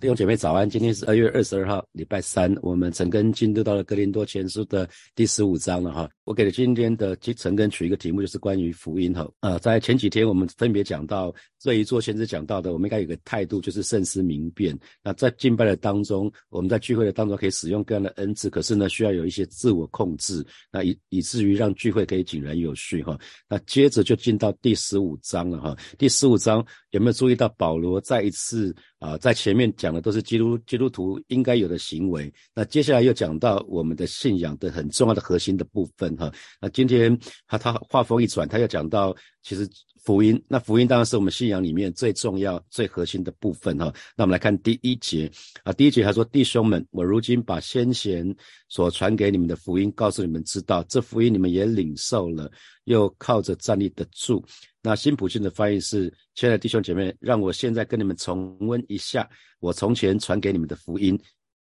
弟兄姐妹早安，今天是二月二十二号，礼拜三，我们陈根进入到了格林多前书的第十五章了哈。我给了今天的陈根取一个题目，就是关于福音哈。呃，在前几天我们分别讲到这一座先知讲到的，我们应该有个态度，就是慎思明辨。那在敬拜的当中，我们在聚会的当中可以使用各样的恩赐，可是呢，需要有一些自我控制，那以以至于让聚会可以井然有序哈。那接着就进到第十五章了哈。第十五章有没有注意到保罗再一次？啊，在前面讲的都是基督基督徒应该有的行为，那接下来又讲到我们的信仰的很重要的核心的部分哈。那今天他他话锋一转，他又讲到其实福音，那福音当然是我们信仰里面最重要最核心的部分哈。那我们来看第一节啊，第一节他说：“弟兄们，我如今把先贤所传给你们的福音告诉你们知道，这福音你们也领受了，又靠着站立得住。”那新普信的翻译是：亲爱的弟兄姐妹，让我现在跟你们重温一下我从前传给你们的福音。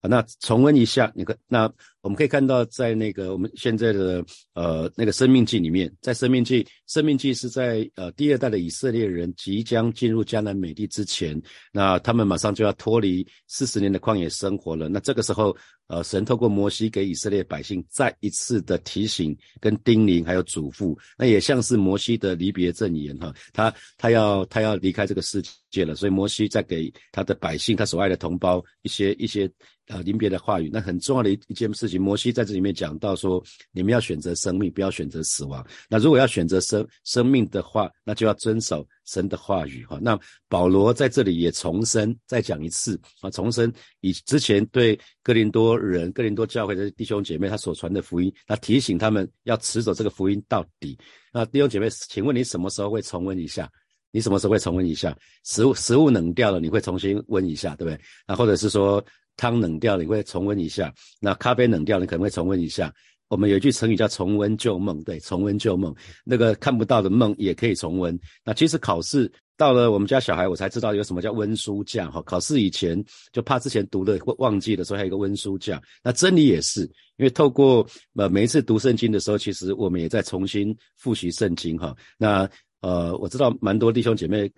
那重温一下，你看，那我们可以看到，在那个我们现在的呃那个生命记里面，在生命记，生命记是在呃第二代的以色列人即将进入迦南美地之前，那他们马上就要脱离四十年的旷野生活了。那这个时候。呃，神透过摩西给以色列百姓再一次的提醒、跟叮咛，还有嘱咐，那也像是摩西的离别赠言哈。他他要他要离开这个世界了，所以摩西在给他的百姓、他所爱的同胞一些一些呃临别的话语。那很重要的一一件事情，摩西在这里面讲到说，你们要选择生命，不要选择死亡。那如果要选择生生命的话，那就要遵守。神的话语哈，那保罗在这里也重申，再讲一次啊，重申以之前对哥林多人、哥林多教会的弟兄姐妹他所传的福音，他提醒他们要持守这个福音到底。那弟兄姐妹，请问你什么时候会重温一下？你什么时候会重温一下？食物食物冷掉了，你会重新温一下，对不对？那或者是说汤冷掉了，你会重温一下？那咖啡冷掉了，你可能会重温一下。我们有一句成语叫“重温旧梦”，对，重温旧梦，那个看不到的梦也可以重温。那其实考试到了我们家小孩，我才知道有什么叫温书假哈。考试以前就怕之前读的会忘记的时候，还有一个温书假。那真理也是，因为透过呃每一次读圣经的时候，其实我们也在重新复习圣经哈。那呃，我知道蛮多弟兄姐妹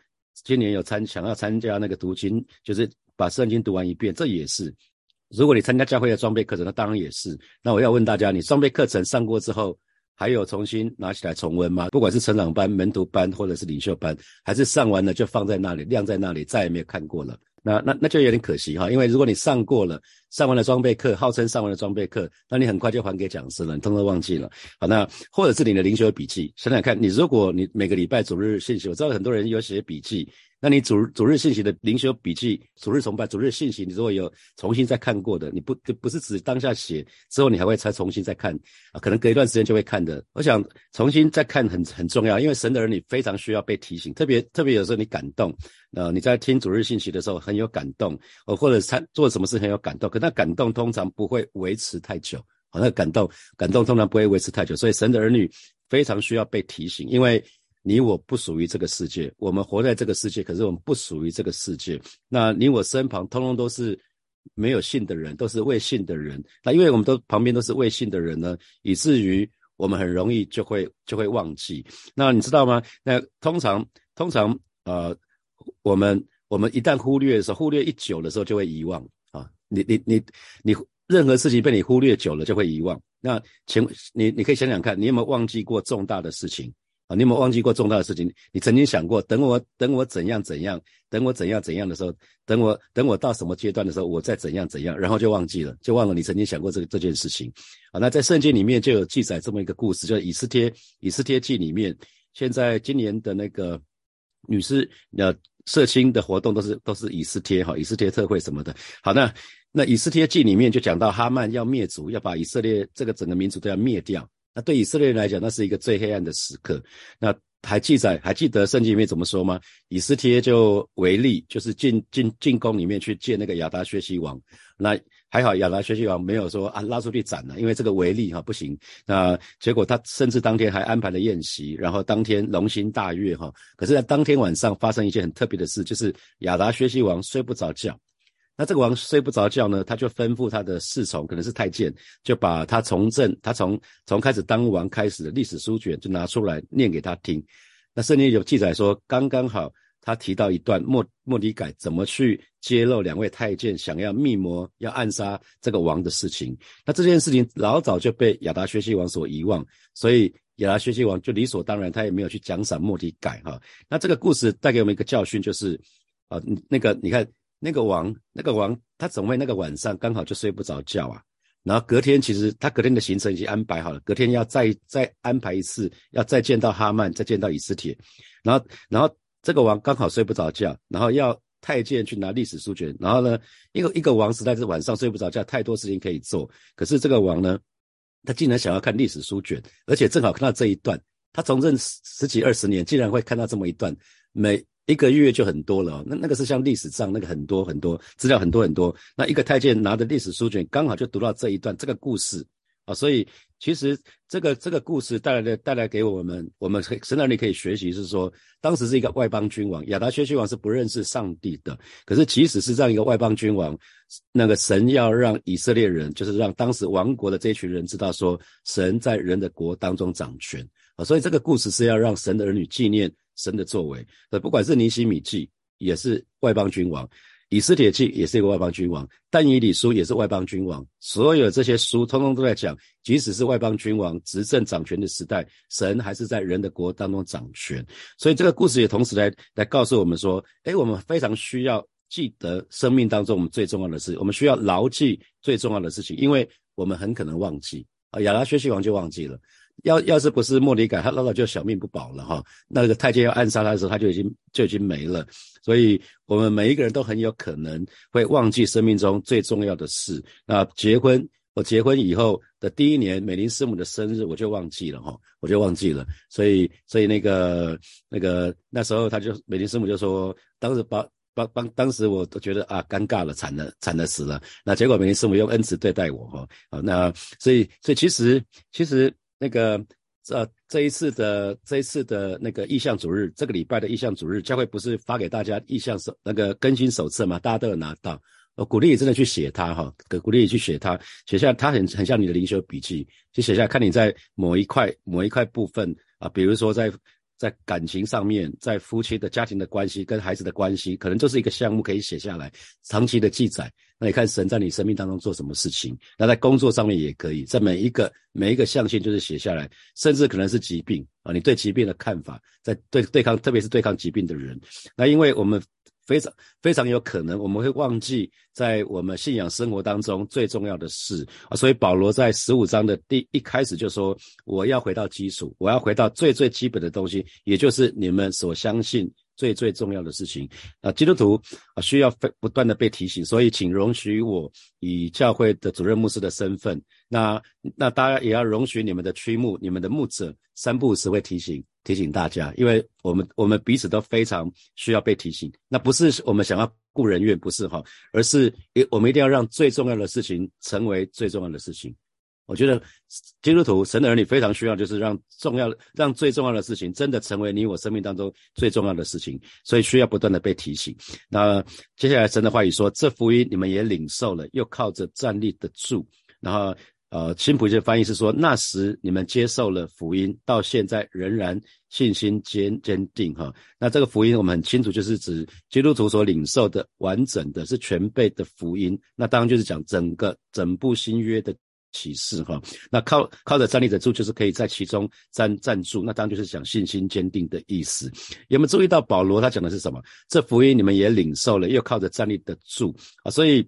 今年有参想要参加那个读经，就是把圣经读完一遍，这也是。如果你参加教会的装备课程，那当然也是。那我要问大家，你装备课程上过之后，还有重新拿起来重温吗？不管是成长班、门徒班，或者是领袖班，还是上完了就放在那里，晾在那里，再也没有看过了。那那那就有点可惜哈，因为如果你上过了，上完了装备课，号称上完了装备课，那你很快就还给讲师了，你通通忘记了。好，那或者是你的灵修笔记，想想看，你如果你每个礼拜主日信息，我知道很多人有写笔记。那你主主日信息的灵修笔记、主日崇拜、主日信息，你如果有重新再看过的，你不不是指当下写之后，你还会再重新再看啊？可能隔一段时间就会看的。我想重新再看很很重要，因为神的儿女非常需要被提醒，特别特别有时候你感动，呃，你在听主日信息的时候很有感动，哦，或者他做什么事很有感动，可那感动通常不会维持太久，好，那感动感动通常不会维持太久，所以神的儿女非常需要被提醒，因为。你我不属于这个世界，我们活在这个世界，可是我们不属于这个世界。那你我身旁通通都是没有信的人，都是未信的人。那因为我们都旁边都是未信的人呢，以至于我们很容易就会就会忘记。那你知道吗？那通常通常呃，我们我们一旦忽略的时候，忽略一久的时候就会遗忘啊。你你你你任何事情被你忽略久了就会遗忘。那请你你可以想想看，你有没有忘记过重大的事情？啊，你有没有忘记过重大的事情？你曾经想过，等我等我怎样怎样，等我怎样怎样的时候，等我等我到什么阶段的时候，我再怎样怎样，然后就忘记了，就忘了你曾经想过这个这件事情。啊，那在圣经里面就有记载这么一个故事，就是以斯帖以斯帖记里面。现在今年的那个女士呃社青的活动都是都是以斯帖哈，以斯帖特会什么的。好，那那以斯帖记里面就讲到哈曼要灭族，要把以色列这个整个民族都要灭掉。那对以色列人来讲，那是一个最黑暗的时刻。那还记载，还记得圣经里面怎么说吗？以斯帖就为例，就是进进进宫里面去见那个亚达薛西王。那还好，亚达薛西王没有说啊拉出去斩了，因为这个为例哈不行。那结果他甚至当天还安排了宴席，然后当天龙心大悦哈。可是，在当天晚上发生一件很特别的事，就是亚达薛西王睡不着觉。那这个王睡不着觉呢，他就吩咐他的侍从，可能是太监，就把他从政，他从从开始当王开始的历史书卷就拿出来念给他听。那圣经有记载说，刚刚好他提到一段莫莫迪改怎么去揭露两位太监想要密谋要暗杀这个王的事情。那这件事情老早就被亚达薛西王所遗忘，所以亚达薛西王就理所当然，他也没有去奖赏莫迪改哈。那这个故事带给我们一个教训，就是啊，那个你看那个王，那个王他怎么会那个晚上刚好就睡不着觉啊？然后隔天，其实他隔天的行程已经安排好了，隔天要再再安排一次，要再见到哈曼，再见到以斯帖。然后，然后这个王刚好睡不着觉，然后要太监去拿历史书卷。然后呢，一个一个王实在是晚上睡不着觉，太多事情可以做。可是这个王呢，他竟然想要看历史书卷，而且正好看到这一段。他从政十几二十年，竟然会看到这么一段，每。一个月就很多了，那那个是像历史上那个很多很多资料很多很多。那一个太监拿着历史书卷，刚好就读到这一段这个故事啊，所以其实这个这个故事带来的带来给我们，我们神那里可以学习是说，当时是一个外邦君王亚达薛西王是不认识上帝的，可是即使是这样一个外邦君王，那个神要让以色列人，就是让当时亡国的这群人知道说，神在人的国当中掌权啊，所以这个故事是要让神的儿女纪念。神的作为，呃，不管是尼西米记也是外邦君王，以斯帖记也是一个外邦君王，但以理书也是外邦君王，所有这些书通通都在讲，即使是外邦君王执政掌权的时代，神还是在人的国当中掌权。所以这个故事也同时来来告诉我们说，哎，我们非常需要记得生命当中我们最重要的事，我们需要牢记最重要的事情，因为我们很可能忘记啊，亚拉薛西王就忘记了。要要是不是莫里改，他老早就小命不保了哈。那个太监要暗杀他的时候，他就已经就已经没了。所以，我们每一个人都很有可能会忘记生命中最重要的事。那结婚，我结婚以后的第一年，美林师母的生日，我就忘记了哈，我就忘记了。所以，所以那个那个那时候，他就美林师母就说，当时帮帮帮，当时我都觉得啊，尴尬了，惨了，惨的死了。那结果美林师母用恩慈对待我哈。好，那所以，所以其实其实。那个，这这一次的这一次的那个意向主日，这个礼拜的意向主日，教会不是发给大家意向手那个更新手册吗？大家都有拿到，我鼓励你真的去写它哈，鼓励你去写它，写下它很很像你的灵修笔记，去写下看你在某一块某一块部分啊，比如说在。在感情上面，在夫妻的家庭的关系跟孩子的关系，可能就是一个项目可以写下来，长期的记载。那你看神在你生命当中做什么事情？那在工作上面也可以，在每一个每一个象限就是写下来，甚至可能是疾病啊，你对疾病的看法，在对对抗，特别是对抗疾病的人。那因为我们。非常非常有可能，我们会忘记在我们信仰生活当中最重要的事啊。所以保罗在十五章的第一开始就说：“我要回到基础，我要回到最最基本的东西，也就是你们所相信最最重要的事情啊。”基督徒啊，需要非不断的被提醒。所以，请容许我以教会的主任牧师的身份，那那大家也要容许你们的区牧、你们的牧者三不五时会提醒。提醒大家，因为我们我们彼此都非常需要被提醒。那不是我们想要顾人怨，不是哈，而是我们一定要让最重要的事情成为最重要的事情。我觉得基督徒神的儿女非常需要，就是让重要让最重要的事情真的成为你我生命当中最重要的事情。所以需要不断的被提醒。那接下来神的话语说：“这福音你们也领受了，又靠着站立得住。”然后。呃，新普世翻译是说，那时你们接受了福音，到现在仍然信心坚坚定哈。那这个福音我们很清楚，就是指基督徒所领受的完整的是全备的福音。那当然就是讲整个整部新约的启示哈。那靠靠着站立得住，就是可以在其中站站住。那当然就是讲信心坚定的意思。有没有注意到保罗他讲的是什么？这福音你们也领受了，又靠着站立得住啊。所以，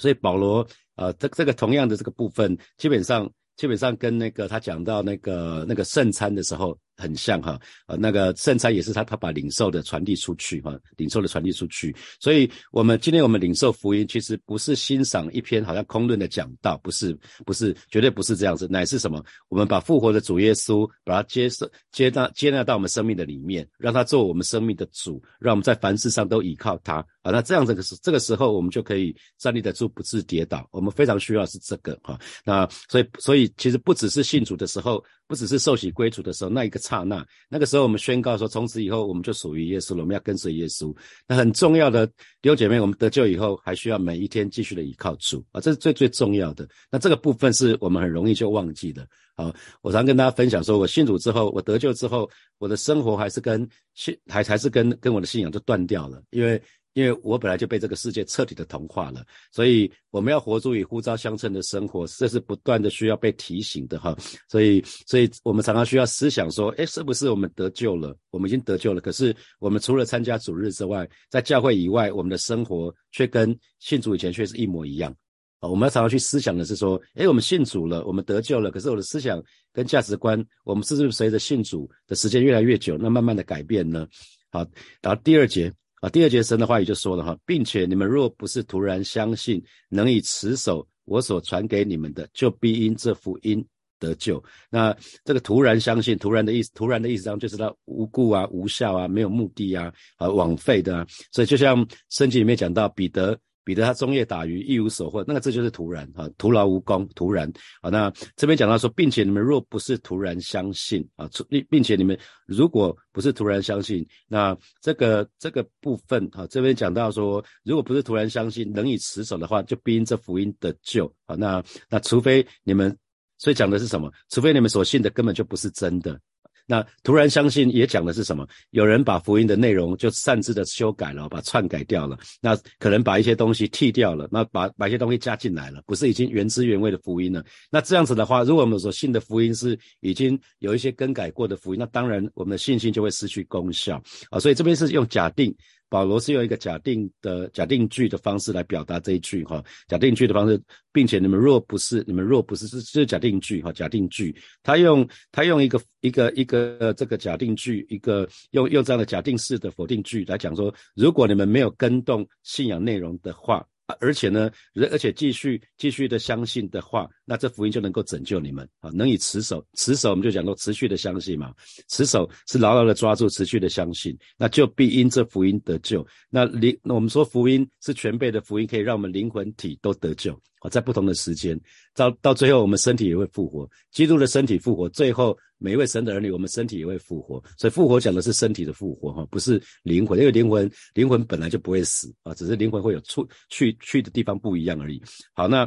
所以保罗。啊，这这个同样的这个部分，基本上基本上跟那个他讲到那个那个圣餐的时候。很像哈，呃，那个圣餐也是他他把领受的传递出去哈，领受的传递出去。所以，我们今天我们领受福音，其实不是欣赏一篇好像空论的讲道，不是，不是，绝对不是这样子，乃是什么？我们把复活的主耶稣，把他接受、接纳、接纳到我们生命的里面，让他做我们生命的主，让我们在凡事上都依靠他啊。那这样子的时，这个时候我们就可以站立得住，不致跌倒。我们非常需要是这个哈。那所以，所以其实不只是信主的时候，不只是受洗归主的时候那一个刹那，那个时候我们宣告说，从此以后我们就属于耶稣了，我们要跟随耶稣。那很重要的弟兄姐妹，我们得救以后，还需要每一天继续的依靠主啊，这是最最重要的。那这个部分是我们很容易就忘记的。好，我常跟大家分享说，我信主之后，我得救之后，我的生活还是跟信还还是跟跟我的信仰就断掉了，因为。因为我本来就被这个世界彻底的同化了，所以我们要活出与呼召相称的生活，这是不断的需要被提醒的哈。所以，所以我们常常需要思想说，哎，是不是我们得救了？我们已经得救了，可是我们除了参加主日之外，在教会以外，我们的生活却跟信主以前却是一模一样啊。我们要常常去思想的是说，哎，我们信主了，我们得救了，可是我的思想跟价值观，我们是不是随着信主的时间越来越久，那慢慢的改变呢？好，然后第二节。啊，第二节神的话语就说了哈，并且你们若不是突然相信，能以持守我所传给你们的，就必因这福音得救。那这个突然相信，突然的意思，突然的意思上就是他无故啊、无效啊、没有目的啊、啊枉费的啊。所以就像圣经里面讲到彼得。彼得他终夜打鱼一无所获，那个这就是徒然啊，徒劳无功，徒然啊。那这边讲到说，并且你们若不是徒然相信啊，并并且你们如果不是突然相信，那这个这个部分啊，这边讲到说，如果不是突然相信，能以持守的话，就必因这福音的救啊。那那除非你们，所以讲的是什么？除非你们所信的根本就不是真的。那突然相信也讲的是什么？有人把福音的内容就擅自的修改了，把篡改掉了。那可能把一些东西剃掉了，那把把一些东西加进来了，不是已经原汁原味的福音了？那这样子的话，如果我们所信的福音是已经有一些更改过的福音，那当然我们的信心就会失去功效啊。所以这边是用假定。保罗是用一个假定的假定句的方式来表达这一句哈，假定句的方式，并且你们若不是，你们若不是，是是假定句哈，假定句，他用他用一个一个一个这个假定句，一个用用这样的假定式的否定句来讲说，如果你们没有跟动信仰内容的话。而且呢，而且继续继续的相信的话，那这福音就能够拯救你们啊！能以持守，持守我们就讲到持续的相信嘛，持守是牢牢的抓住，持续的相信，那就必因这福音得救。那灵，那我们说福音是全备的福音，可以让我们灵魂体都得救在不同的时间，到到最后我们身体也会复活，基督的身体复活，最后。每一位神的儿女，我们身体也会复活，所以复活讲的是身体的复活哈，不是灵魂，因为灵魂灵魂本来就不会死啊，只是灵魂会有出去去的地方不一样而已。好，那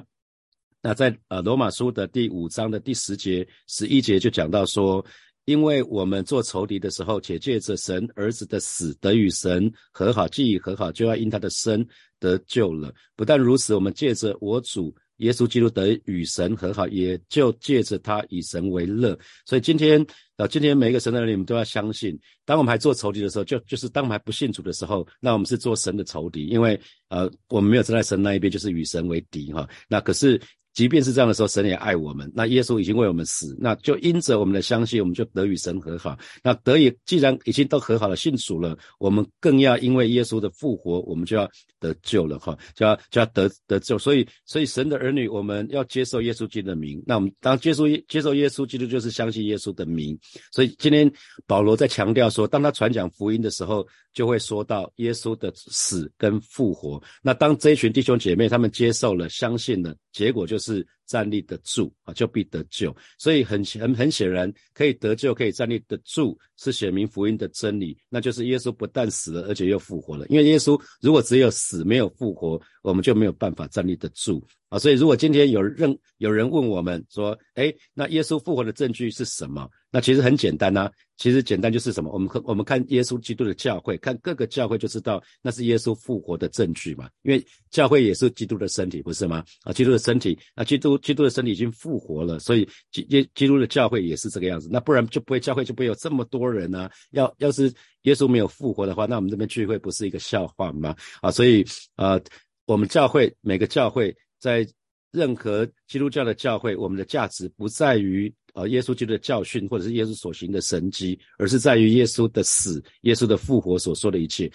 那在呃罗马书的第五章的第十节十一节就讲到说，因为我们做仇敌的时候，且借着神儿子的死得与神和好，既已和好，就要因他的生得救了。不但如此，我们借着我主。耶稣基督得与神和好，也就借着他以神为乐。所以今天啊，今天每一个神的人，你们都要相信，当我们还做仇敌的时候，就就是当我们还不信主的时候，那我们是做神的仇敌，因为呃，我们没有站在神那一边，就是与神为敌哈。那可是。即便是这样的时候，神也爱我们。那耶稣已经为我们死，那就因着我们的相信，我们就得与神和好。那得以既然已经都和好了，信主了，我们更要因为耶稣的复活，我们就要得救了哈，就要就要得得救。所以，所以神的儿女，我们要接受耶稣基督的名。那我们当接受接受耶稣基督，就是相信耶稣的名。所以今天保罗在强调说，当他传讲福音的时候，就会说到耶稣的死跟复活。那当这一群弟兄姐妹他们接受了、相信了，结果就。是站立得住啊，就必得救。所以很很很显然，可以得救、可以站立得住，是显明福音的真理。那就是耶稣不但死了，而且又复活了。因为耶稣如果只有死没有复活，我们就没有办法站立得住啊。所以如果今天有任有人问我们说，哎，那耶稣复活的证据是什么？那其实很简单呐。其实简单就是什么？我们看我们看耶稣基督的教会，看各个教会就知道那是耶稣复活的证据嘛。因为教会也是基督的身体，不是吗？啊，基督的身体，那基督基督的身体已经复活了，所以基耶基督的教会也是这个样子。那不然就不会教会就不会有这么多人呢。要要是耶稣没有复活的话，那我们这边聚会不是一个笑话吗？啊，所以啊，我们教会每个教会在任何基督教的教会，我们的价值不在于。呃，耶稣基督的教训，或者是耶稣所行的神迹，而是在于耶稣的死、耶稣的复活所说的一切。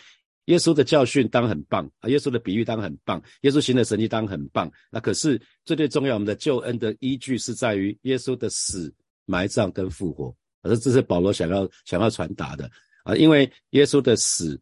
耶稣的教训当很棒啊，耶稣的比喻当很棒，耶稣行的神迹当很棒。那可是最最重要，我们的救恩的依据是在于耶稣的死、埋葬跟复活。而这是保罗想要想要传达的啊，因为耶稣的死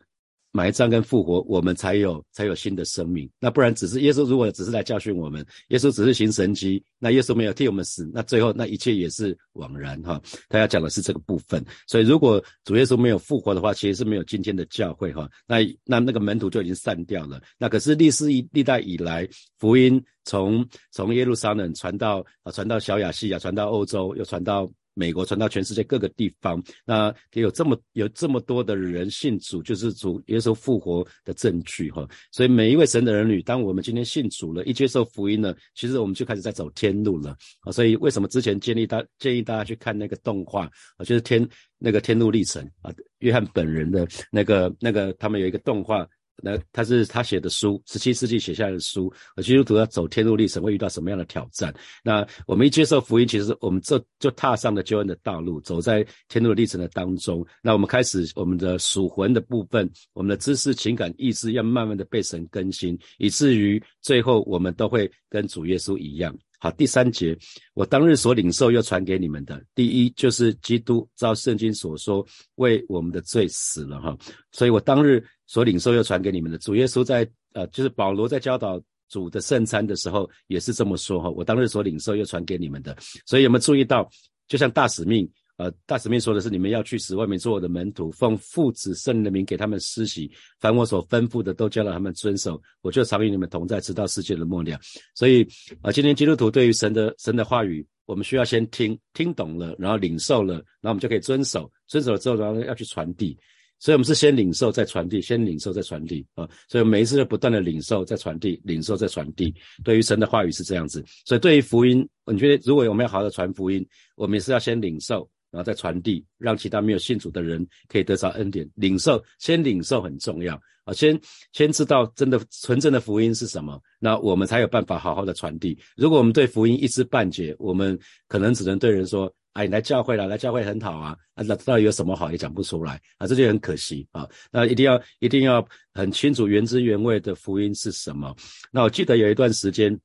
埋葬跟复活，我们才有才有新的生命。那不然只是耶稣如果只是来教训我们，耶稣只是行神迹，那耶稣没有替我们死，那最后那一切也是枉然哈。他要讲的是这个部分。所以如果主耶稣没有复活的话，其实是没有今天的教会哈。那那那个门徒就已经散掉了。那可是历史以历代以来，福音从从耶路撒冷传到啊传到小亚细亚，传到欧洲，又传到。美国传到全世界各个地方，那也有这么有这么多的人信主，就是主耶稣复活的证据哈。所以每一位神的儿女，当我们今天信主了，一接受福音了，其实我们就开始在走天路了啊。所以为什么之前建议大建议大家去看那个动画啊，就是天那个天路历程啊，约翰本人的那个那个他们有一个动画。那他是他写的书，十七世纪写下来的书。基督徒要走天路历程，会遇到什么样的挑战？那我们一接受福音，其实我们这就踏上了救恩的道路，走在天路历程的当中。那我们开始我们的属魂的部分，我们的知识、情感、意志要慢慢的被神更新，以至于最后我们都会跟主耶稣一样。好，第三节，我当日所领受又传给你们的，第一就是基督照圣经所说为我们的罪死了哈，所以我当日所领受又传给你们的，主耶稣在呃，就是保罗在教导主的圣餐的时候也是这么说哈，我当日所领受又传给你们的，所以有没有注意到，就像大使命。呃，大使命说的是，你们要去使外面做我的门徒，奉父子圣灵的名给他们施洗，凡我所吩咐的都教导他们遵守，我就常与你们同在，直到世界的末了。所以啊，今天基督徒对于神的神的话语，我们需要先听听懂了，然后领受了，然后我们就可以遵守，遵守了之后，然后要去传递。所以，我们是先领受再传递，先领受再传递啊。所以每一次都不断的领受再传递，领受再传递。对于神的话语是这样子。所以对于福音，你觉得如果我们要好好的传福音，我们也是要先领受。然后再传递，让其他没有信主的人可以得着恩典，领受。先领受很重要啊，先先知道真的纯正的福音是什么，那我们才有办法好好的传递。如果我们对福音一知半解，我们可能只能对人说：“哎，来教会了，来教会很好啊。”啊，那到底有什么好也讲不出来啊，这就很可惜啊。那一定要一定要很清楚原汁原味的福音是什么。那我记得有一段时间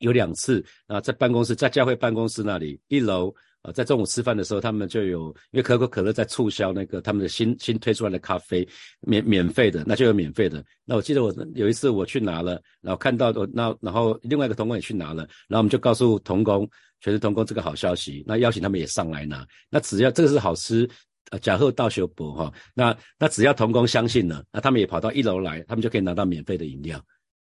有两次啊，在办公室，在教会办公室那里一楼。啊，在中午吃饭的时候，他们就有，因为可口可乐在促销那个他们的新新推出来的咖啡，免免费的，那就有免费的。那我记得我有一次我去拿了，然后看到我那然后另外一个同工也去拿了，然后我们就告诉童工，全是童工这个好消息，那邀请他们也上来拿。那只要这个是好吃，呃，假后道修博哈，那那只要童工相信了，那他们也跑到一楼来，他们就可以拿到免费的饮料。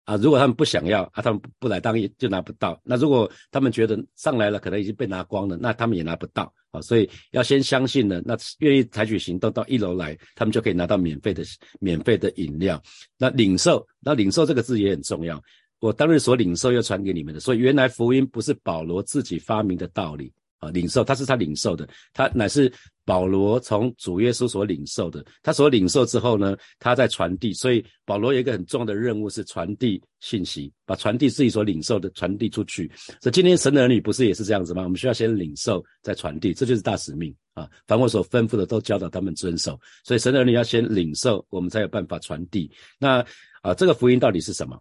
啊，如果他们不想要啊，他们不来当就拿不到。那如果他们觉得上来了可能已经被拿光了，那他们也拿不到啊。所以要先相信呢，那愿意采取行动到一楼来，他们就可以拿到免费的免费的饮料。那领受，那领受这个字也很重要。我当日所领受要传给你们的，所以原来福音不是保罗自己发明的道理。啊，领受他是他领受的，他乃是保罗从主耶稣所领受的。他所领受之后呢，他在传递。所以保罗有一个很重要的任务是传递信息，把传递自己所领受的传递出去。所以今天神的儿女不是也是这样子吗？我们需要先领受再传递，这就是大使命啊！凡我所吩咐的都教导他们遵守。所以神的儿女要先领受，我们才有办法传递。那啊，这个福音到底是什么？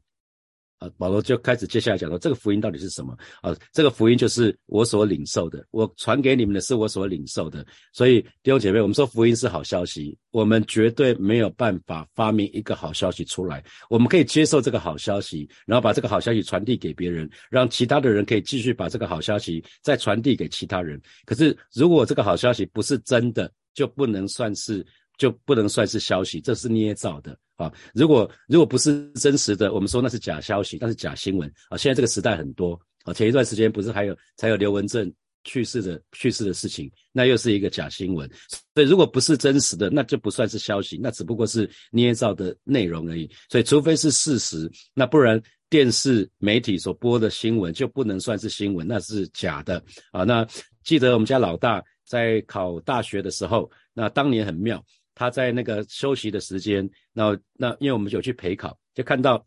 啊，保罗就开始接下来讲说，这个福音到底是什么？啊，这个福音就是我所领受的，我传给你们的是我所领受的。所以弟兄姐妹，我们说福音是好消息，我们绝对没有办法发明一个好消息出来。我们可以接受这个好消息，然后把这个好消息传递给别人，让其他的人可以继续把这个好消息再传递给其他人。可是如果这个好消息不是真的，就不能算是就不能算是消息，这是捏造的。啊，如果如果不是真实的，我们说那是假消息，那是假新闻啊。现在这个时代很多啊，前一段时间不是还有才有刘文正去世的去世的事情，那又是一个假新闻。所以如果不是真实的，那就不算是消息，那只不过是捏造的内容而已。所以除非是事实，那不然电视媒体所播的新闻就不能算是新闻，那是假的啊。那记得我们家老大在考大学的时候，那当年很妙。他在那个休息的时间，那那因为我们有去陪考，就看到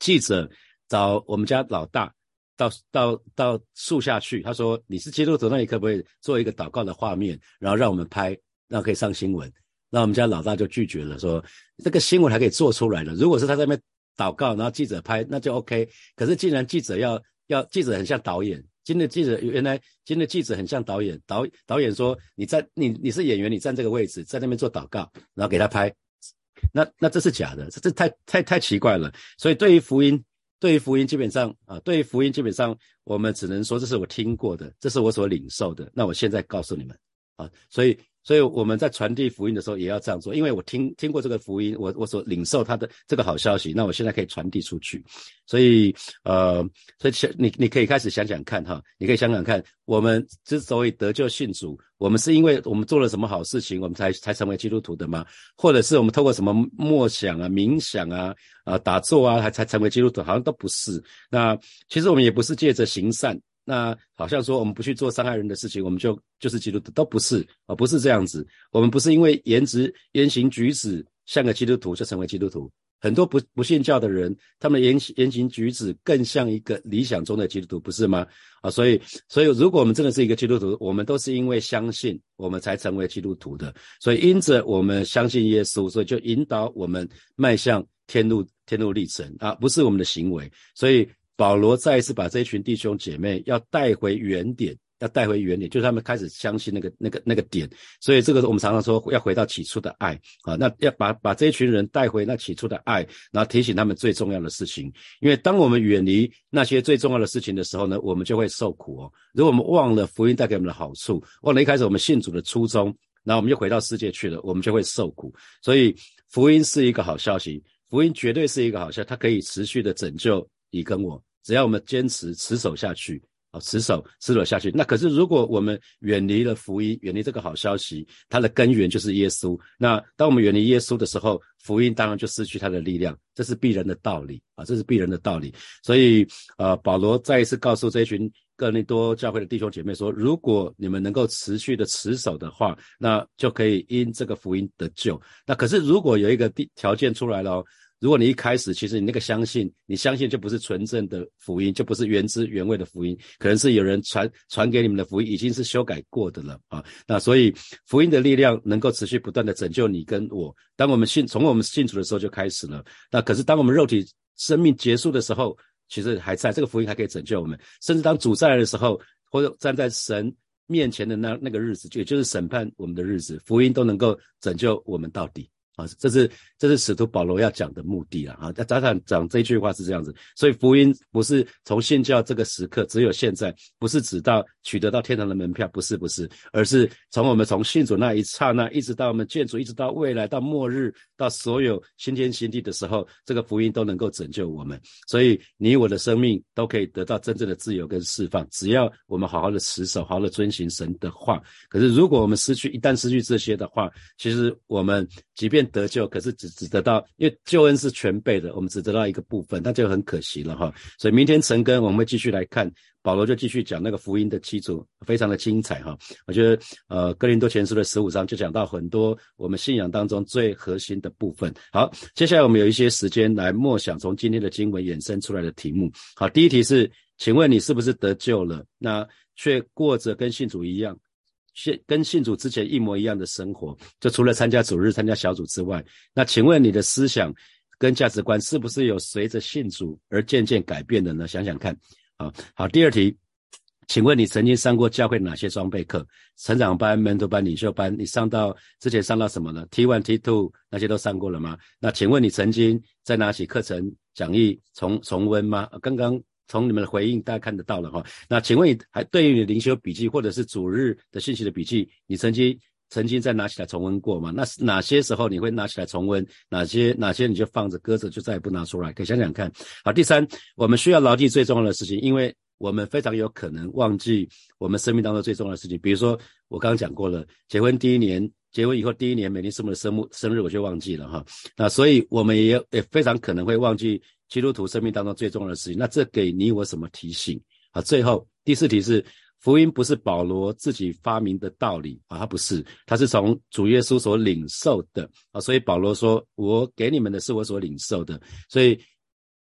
记者找我们家老大到到到树下去，他说：“你是基督徒，那你可不可以做一个祷告的画面，然后让我们拍，然后可以上新闻？”那我们家老大就拒绝了，说：“这个新闻还可以做出来的，如果是他在那边祷告，然后记者拍，那就 OK。可是既然记者要要记者很像导演。”新的记者原来新的记者很像导演，导导演说你在你你是演员，你站这个位置，在那边做祷告，然后给他拍，那那这是假的，这这太太太奇怪了。所以对于福音，对于福音基本上啊，对于福音基本上，我们只能说这是我听过的，这是我所领受的。那我现在告诉你们啊，所以。所以我们在传递福音的时候也要这样做，因为我听听过这个福音，我我所领受他的这个好消息，那我现在可以传递出去。所以呃，所以想你你可以开始想想看哈，你可以想想看，我们之所以得救信主，我们是因为我们做了什么好事情，我们才才成为基督徒的吗？或者是我们透过什么默想啊、冥想啊、啊打坐啊，才才成为基督徒？好像都不是。那其实我们也不是借着行善。那好像说我们不去做伤害人的事情，我们就就是基督徒，都不是啊，不是这样子。我们不是因为颜值、言行举止像个基督徒就成为基督徒。很多不不信教的人，他们言言行举止更像一个理想中的基督徒，不是吗？啊，所以所以如果我们真的是一个基督徒，我们都是因为相信我们才成为基督徒的。所以因着我们相信耶稣，所以就引导我们迈向天路天路历程啊，不是我们的行为。所以。保罗再一次把这一群弟兄姐妹要带回原点，要带回原点，就是他们开始相信那个、那个、那个点。所以这个我们常常说要回到起初的爱啊，那要把把这一群人带回那起初的爱，然后提醒他们最重要的事情。因为当我们远离那些最重要的事情的时候呢，我们就会受苦哦。如果我们忘了福音带给我们的好处，忘了一开始我们信主的初衷，然后我们就回到世界去了，我们就会受苦。所以福音是一个好消息，福音绝对是一个好消息，它可以持续的拯救你跟我。只要我们坚持持守下去，啊，持守持守下去。那可是如果我们远离了福音，远离这个好消息，它的根源就是耶稣。那当我们远离耶稣的时候，福音当然就失去它的力量，这是必然的道理啊，这是必然的道理。所以，呃，保罗再一次告诉这群哥林多教会的弟兄姐妹说：如果你们能够持续的持守的话，那就可以因这个福音得救。那可是如果有一个条件出来了。如果你一开始其实你那个相信，你相信就不是纯正的福音，就不是原汁原味的福音，可能是有人传传给你们的福音已经是修改过的了啊。那所以福音的力量能够持续不断的拯救你跟我。当我们信从我们信主的时候就开始了。那可是当我们肉体生命结束的时候，其实还在这个福音还可以拯救我们。甚至当主再来的时候，或者站在神面前的那那个日子，就也就是审判我们的日子，福音都能够拯救我们到底。啊，这是这是使徒保罗要讲的目的啊啊！他讲讲这句话是这样子，所以福音不是从信教这个时刻，只有现在，不是指到取得到天堂的门票，不是不是，而是从我们从信主那一刹那，一直到我们建主，一直到未来到末日，到所有新天新地的时候，这个福音都能够拯救我们。所以你我的生命都可以得到真正的自由跟释放，只要我们好好的持守，好好的遵行神的话。可是如果我们失去，一旦失去这些的话，其实我们即便得救，可是只只得到，因为救恩是全备的，我们只得到一个部分，那就很可惜了哈。所以明天晨更我们会继续来看，保罗就继续讲那个福音的基础，非常的精彩哈。我觉得呃哥林多前书的十五章就讲到很多我们信仰当中最核心的部分。好，接下来我们有一些时间来默想从今天的经文衍生出来的题目。好，第一题是，请问你是不是得救了？那却过着跟信主一样？信跟信主之前一模一样的生活，就除了参加主日、参加小组之外，那请问你的思想跟价值观是不是有随着信主而渐渐改变的呢？想想看。啊，好，第二题，请问你曾经上过教会哪些装备课？成长班、门徒班、领袖班，你上到之前上到什么呢？T one、T two 那些都上过了吗？那请问你曾经在哪些课程讲义重重温吗？刚刚。从你们的回应，大家看得到了哈。那请问，还对于你灵修笔记或者是主日的信息的笔记，你曾经曾经再拿起来重温过吗？那是哪些时候你会拿起来重温？哪些哪些你就放着搁着，就再也不拿出来？可以想想看。好，第三，我们需要牢记最重要的事情，因为我们非常有可能忘记我们生命当中最重要的事情。比如说，我刚刚讲过了，结婚第一年，结婚以后第一年，每年什么的生日生日我就忘记了哈。那所以我们也也非常可能会忘记。基督徒生命当中最重要的事情，那这给你我什么提醒啊？最后第四题是福音不是保罗自己发明的道理啊，他不是，他是从主耶稣所领受的啊，所以保罗说：“我给你们的是我所领受的。”所以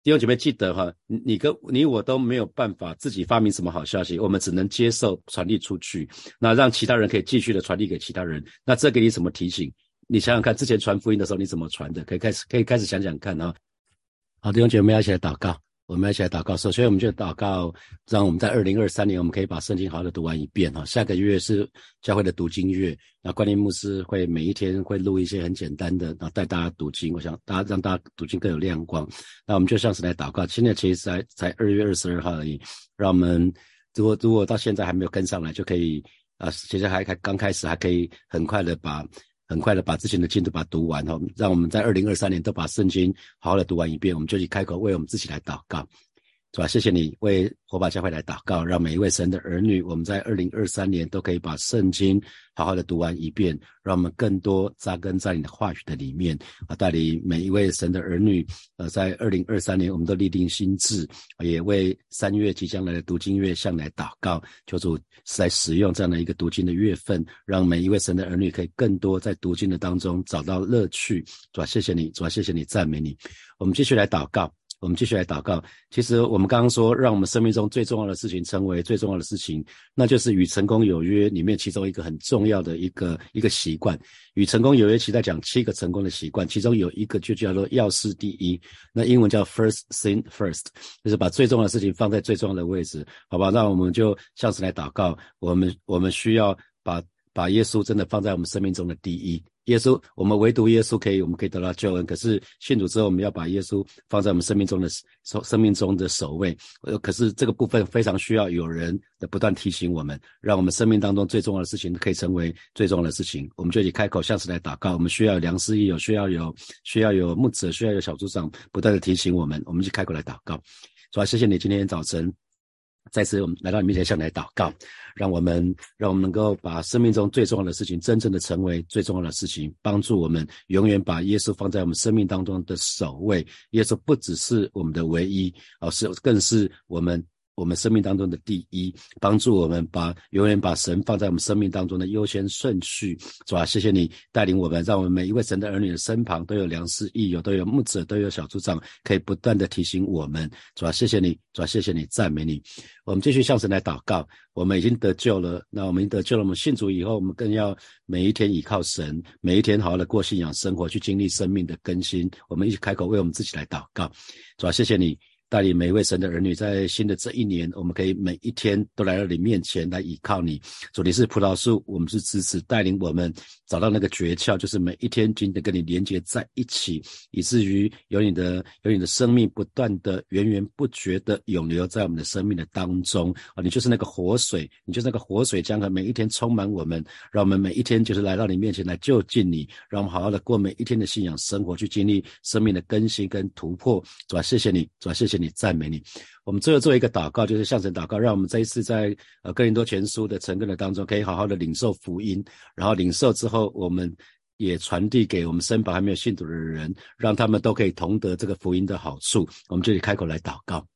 弟兄姐妹记得哈，你跟你我都没有办法自己发明什么好消息，我们只能接受传递出去，那让其他人可以继续的传递给其他人。那这给你什么提醒？你想想看，之前传福音的时候你怎么传的？可以开始可以开始想想看啊。好，弟兄姐妹，要一起来祷告。我们一起来祷告。首先，我们就祷告，让我们在二零二三年，我们可以把圣经好好的读完一遍哈。下个月是教会的读经月，那关联牧师会每一天会录一些很简单的，然后带大家读经。我想大家让大家读经更有亮光。那我们就像是来祷告。现在其实才才二月二十二号而已，让我们如果如果到现在还没有跟上来，就可以啊，其实还还刚开始，还可以很快的把。很快的把之前的经都把它读完哈，让我们在二零二三年都把圣经好好的读完一遍，我们就去开口为我们自己来祷告。是吧？谢谢你为火把教会来祷告，让每一位神的儿女，我们在二零二三年都可以把圣经好好的读完一遍，让我们更多扎根在你的话语的里面啊！带领每一位神的儿女，呃，在二零二三年，我们都立定心志，也为三月即将来的读经月向来祷告，求主在使用这样的一个读经的月份，让每一位神的儿女可以更多在读经的当中找到乐趣。主啊，谢谢你，主啊，谢谢你，赞美你。我们继续来祷告。我们继续来祷告。其实我们刚刚说，让我们生命中最重要的事情成为最重要的事情，那就是与成功有约里面其中一个很重要的一个一个习惯。与成功有约，其在讲七个成功的习惯，其中有一个就叫做要事第一。那英文叫 first thing first，就是把最重要的事情放在最重要的位置，好吧？那我们就像是来祷告，我们我们需要把把耶稣真的放在我们生命中的第一。耶稣，我们唯独耶稣可以，我们可以得到救恩。可是信主之后，我们要把耶稣放在我们生命中的首生命中的首位。呃，可是这个部分非常需要有人的不断提醒我们，让我们生命当中最重要的事情可以成为最重要的事情。我们就以开口向神来祷告。我们需要良师益友，需要有需要有牧者，需要有小组长不断的提醒我们。我们就开口来祷告。主要，谢谢你今天早晨。再次，我们来到你面前向你来祷告，让我们让我们能够把生命中最重要的事情，真正的成为最重要的事情，帮助我们永远把耶稣放在我们生命当中的首位。耶稣不只是我们的唯一，而是更是我们。我们生命当中的第一，帮助我们把永远把神放在我们生命当中的优先顺序，是吧？谢谢你带领我们，让我们每一位神的儿女的身旁都有良师益友，都有牧者，都有小组长，可以不断的提醒我们，是吧？谢谢你，是吧？谢谢你，赞美你。我们继续向神来祷告。我们已经得救了，那我们得救了，我们信主以后，我们更要每一天依靠神，每一天好好的过信仰生活，去经历生命的更新。我们一起开口为我们自己来祷告，主要？谢谢你。带领每一位神的儿女，在新的这一年，我们可以每一天都来到你面前来倚靠你。主，你是葡萄树，我们是枝子，带领我们找到那个诀窍，就是每一天紧紧跟你连接在一起，以至于有你的有你的生命不断的源源不绝的涌流在我们的生命的当中啊！你就是那个活水，你就是那个活水江河，每一天充满我们，让我们每一天就是来到你面前来就近你，让我们好好的过每一天的信仰生活，去经历生命的更新跟突破。主啊，谢谢你，主啊，谢谢。你赞美你，我们最后做一个祷告，就是向神祷告，让我们这一次在呃哥林多全书的成根的当中，可以好好的领受福音，然后领受之后，我们也传递给我们身旁还没有信主的人，让他们都可以同得这个福音的好处。我们这里开口来祷告。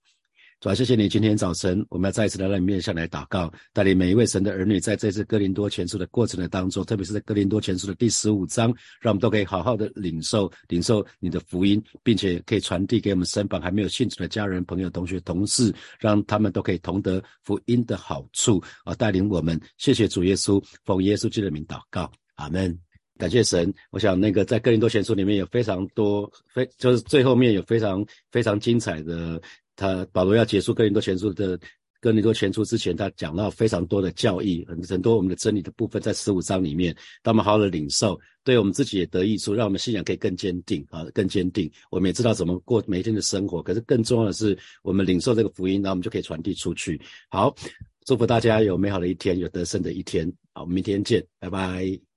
主要谢谢你，今天早晨我们要再一次来到你面前来祷告，带领每一位神的儿女，在这次哥林多前书的过程的当中，特别是在哥林多前书的第十五章，让我们都可以好好的领受领受你的福音，并且可以传递给我们身旁还没有信主的家人、朋友、同学、同事，让他们都可以同得福音的好处啊！带领我们，谢谢主耶稣，奉耶稣基督的名祷告，阿门。感谢神。我想那个在哥林多前书里面有非常多非，就是最后面有非常非常精彩的。他保罗要结束哥林多前书的哥林多前书之前，他讲到非常多的教义，很很多我们的真理的部分，在十五章里面，他们好好的领受，对我们自己也得益处，让我们信仰可以更坚定啊，更坚定。我们也知道怎么过每一天的生活，可是更重要的是，我们领受这个福音，那我们就可以传递出去。好，祝福大家有美好的一天，有得胜的一天。好，我们明天见，拜拜。